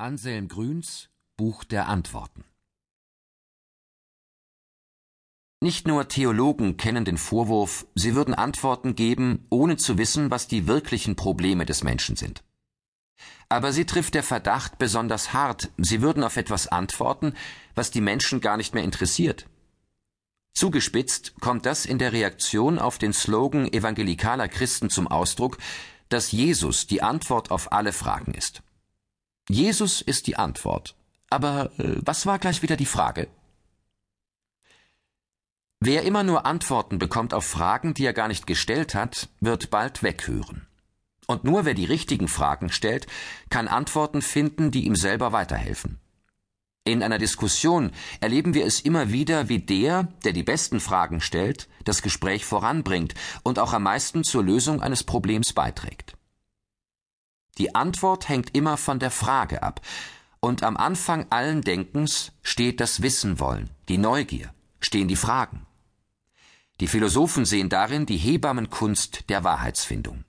Anselm Grüns Buch der Antworten Nicht nur Theologen kennen den Vorwurf, sie würden Antworten geben, ohne zu wissen, was die wirklichen Probleme des Menschen sind. Aber sie trifft der Verdacht besonders hart, sie würden auf etwas antworten, was die Menschen gar nicht mehr interessiert. Zugespitzt kommt das in der Reaktion auf den Slogan evangelikaler Christen zum Ausdruck, dass Jesus die Antwort auf alle Fragen ist. Jesus ist die Antwort. Aber äh, was war gleich wieder die Frage? Wer immer nur Antworten bekommt auf Fragen, die er gar nicht gestellt hat, wird bald weghören. Und nur wer die richtigen Fragen stellt, kann Antworten finden, die ihm selber weiterhelfen. In einer Diskussion erleben wir es immer wieder, wie der, der die besten Fragen stellt, das Gespräch voranbringt und auch am meisten zur Lösung eines Problems beiträgt. Die Antwort hängt immer von der Frage ab. Und am Anfang allen Denkens steht das Wissen wollen, die Neugier, stehen die Fragen. Die Philosophen sehen darin die Hebammenkunst der Wahrheitsfindung.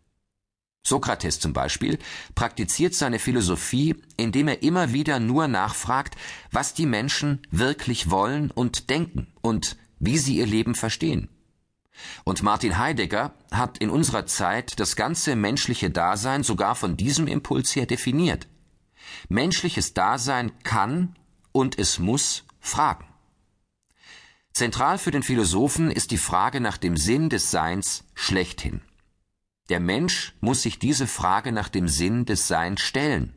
Sokrates zum Beispiel praktiziert seine Philosophie, indem er immer wieder nur nachfragt, was die Menschen wirklich wollen und denken und wie sie ihr Leben verstehen. Und Martin Heidegger hat in unserer Zeit das ganze menschliche Dasein sogar von diesem Impuls her definiert. Menschliches Dasein kann und es muss fragen. Zentral für den Philosophen ist die Frage nach dem Sinn des Seins schlechthin. Der Mensch muss sich diese Frage nach dem Sinn des Seins stellen.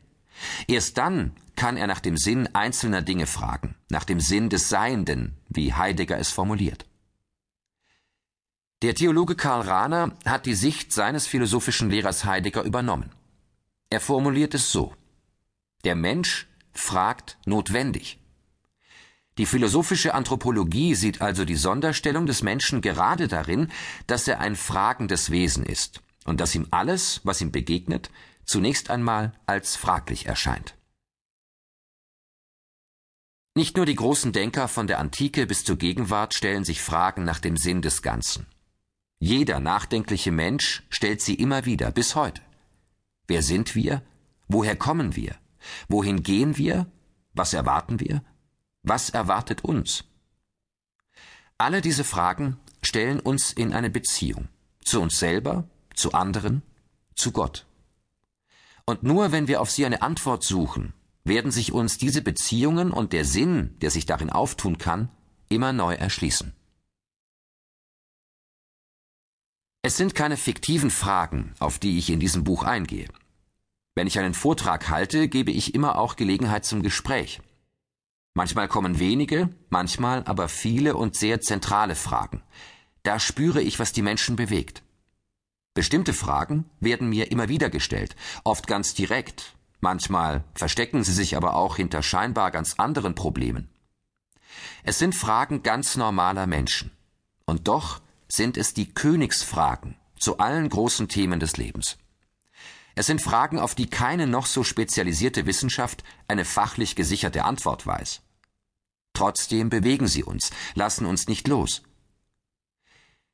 Erst dann kann er nach dem Sinn einzelner Dinge fragen, nach dem Sinn des Seienden, wie Heidegger es formuliert. Der Theologe Karl Rahner hat die Sicht seines philosophischen Lehrers Heidegger übernommen. Er formuliert es so Der Mensch fragt notwendig. Die philosophische Anthropologie sieht also die Sonderstellung des Menschen gerade darin, dass er ein fragendes Wesen ist und dass ihm alles, was ihm begegnet, zunächst einmal als fraglich erscheint. Nicht nur die großen Denker von der Antike bis zur Gegenwart stellen sich Fragen nach dem Sinn des Ganzen. Jeder nachdenkliche Mensch stellt sie immer wieder bis heute. Wer sind wir? Woher kommen wir? Wohin gehen wir? Was erwarten wir? Was erwartet uns? Alle diese Fragen stellen uns in eine Beziehung zu uns selber, zu anderen, zu Gott. Und nur wenn wir auf sie eine Antwort suchen, werden sich uns diese Beziehungen und der Sinn, der sich darin auftun kann, immer neu erschließen. Es sind keine fiktiven Fragen, auf die ich in diesem Buch eingehe. Wenn ich einen Vortrag halte, gebe ich immer auch Gelegenheit zum Gespräch. Manchmal kommen wenige, manchmal aber viele und sehr zentrale Fragen. Da spüre ich, was die Menschen bewegt. Bestimmte Fragen werden mir immer wieder gestellt, oft ganz direkt, manchmal verstecken sie sich aber auch hinter scheinbar ganz anderen Problemen. Es sind Fragen ganz normaler Menschen. Und doch sind es die Königsfragen zu allen großen Themen des Lebens. Es sind Fragen, auf die keine noch so spezialisierte Wissenschaft eine fachlich gesicherte Antwort weiß. Trotzdem bewegen sie uns, lassen uns nicht los.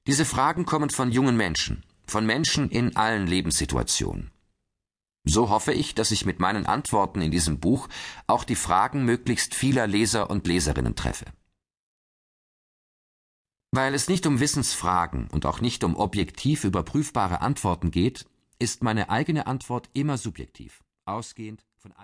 Diese Fragen kommen von jungen Menschen, von Menschen in allen Lebenssituationen. So hoffe ich, dass ich mit meinen Antworten in diesem Buch auch die Fragen möglichst vieler Leser und Leserinnen treffe. Weil es nicht um Wissensfragen und auch nicht um objektiv überprüfbare Antworten geht, ist meine eigene Antwort immer subjektiv, ausgehend